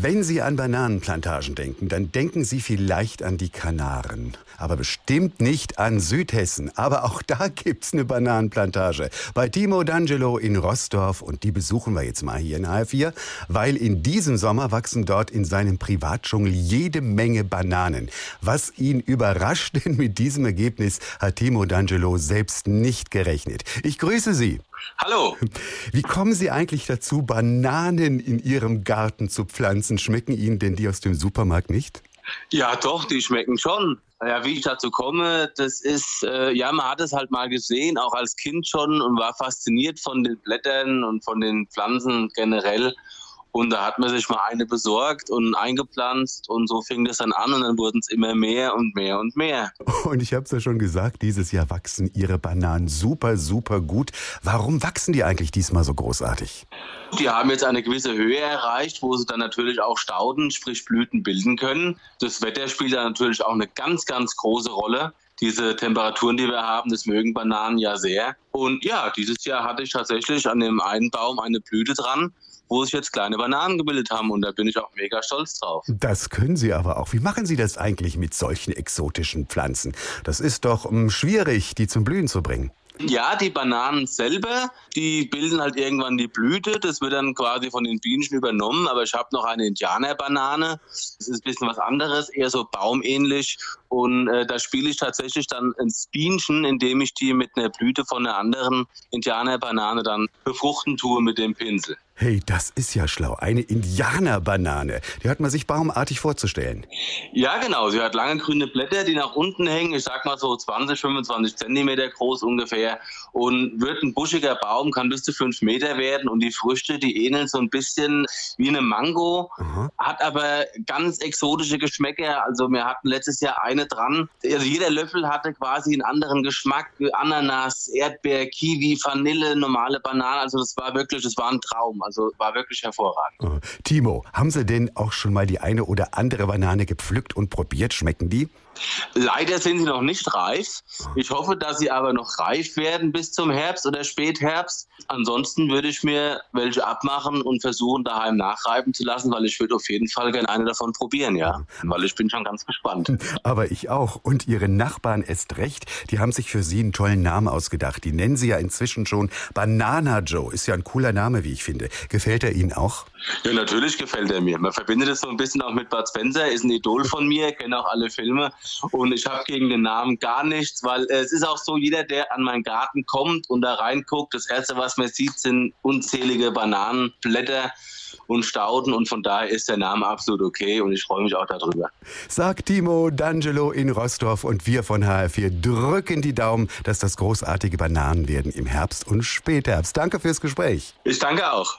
Wenn Sie an Bananenplantagen denken, dann denken Sie vielleicht an die Kanaren. Aber bestimmt nicht an Südhessen. Aber auch da gibt's eine Bananenplantage. Bei Timo D'Angelo in Rossdorf. Und die besuchen wir jetzt mal hier in HR4. Weil in diesem Sommer wachsen dort in seinem Privatdschungel jede Menge Bananen. Was ihn überrascht, denn mit diesem Ergebnis hat Timo D'Angelo selbst nicht gerechnet. Ich grüße Sie. Hallo. Wie kommen Sie eigentlich dazu, Bananen in Ihrem Garten zu pflanzen? Schmecken Ihnen denn die aus dem Supermarkt nicht? Ja, doch, die schmecken schon. Ja, wie ich dazu komme, das ist, äh, ja, man hat es halt mal gesehen, auch als Kind schon und war fasziniert von den Blättern und von den Pflanzen generell. Und da hat man sich mal eine besorgt und eingepflanzt und so fing das dann an und dann wurden es immer mehr und mehr und mehr. Und ich habe es ja schon gesagt, dieses Jahr wachsen Ihre Bananen super, super gut. Warum wachsen die eigentlich diesmal so großartig? Die haben jetzt eine gewisse Höhe erreicht, wo sie dann natürlich auch Stauden, sprich Blüten bilden können. Das Wetter spielt da natürlich auch eine ganz, ganz große Rolle diese Temperaturen, die wir haben, das mögen Bananen ja sehr. Und ja, dieses Jahr hatte ich tatsächlich an dem einen Baum eine Blüte dran wo sich jetzt kleine Bananen gebildet haben und da bin ich auch mega stolz drauf. Das können Sie aber auch. Wie machen Sie das eigentlich mit solchen exotischen Pflanzen? Das ist doch hm, schwierig, die zum Blühen zu bringen. Ja, die Bananen selber, die bilden halt irgendwann die Blüte. Das wird dann quasi von den Bienen übernommen. Aber ich habe noch eine Indianerbanane. Das ist ein bisschen was anderes, eher so baumähnlich. Und äh, da spiele ich tatsächlich dann ins Bienchen, indem ich die mit einer Blüte von einer anderen Indianerbanane dann befruchten tue mit dem Pinsel. Hey, das ist ja schlau. Eine Indianerbanane. Die hat man sich baumartig vorzustellen. Ja, genau. Sie hat lange grüne Blätter, die nach unten hängen. Ich sag mal so 20, 25 Zentimeter groß ungefähr. Und wird ein buschiger Baum, kann bis zu fünf Meter werden. Und die Früchte, die ähneln so ein bisschen wie eine Mango. Aha. Hat aber ganz exotische Geschmäcker. Also wir hatten letztes Jahr eine dran. Also jeder Löffel hatte quasi einen anderen Geschmack. Ananas, Erdbeer, Kiwi, Vanille, normale Banane. Also das war wirklich, das war ein Traum. Also war wirklich hervorragend. Timo, haben Sie denn auch schon mal die eine oder andere Banane gepflückt und probiert? Schmecken die? Leider sind sie noch nicht reif. Ich hoffe, dass sie aber noch reif werden bis zum Herbst oder Spätherbst. Ansonsten würde ich mir welche abmachen und versuchen, daheim nachreiben zu lassen, weil ich würde auf jeden Fall gerne eine davon probieren, ja. Weil ich bin schon ganz gespannt. Aber ich auch. Und Ihre Nachbarn erst recht. Die haben sich für Sie einen tollen Namen ausgedacht. Die nennen Sie ja inzwischen schon Banana Joe. Ist ja ein cooler Name, wie ich finde. Gefällt er Ihnen auch? Ja, natürlich gefällt er mir. Man verbindet es so ein bisschen auch mit Bud Spencer, ist ein Idol von mir, kenne auch alle Filme und ich habe gegen den Namen gar nichts, weil es ist auch so, jeder, der an meinen Garten kommt und da reinguckt, das Erste, was man sieht, sind unzählige Bananenblätter und Stauden und von daher ist der Name absolut okay und ich freue mich auch darüber. Sagt Timo D'Angelo in Rostorf und wir von HR4 drücken die Daumen, dass das großartige Bananen werden im Herbst und Spätherbst. Danke fürs Gespräch. Ich danke auch.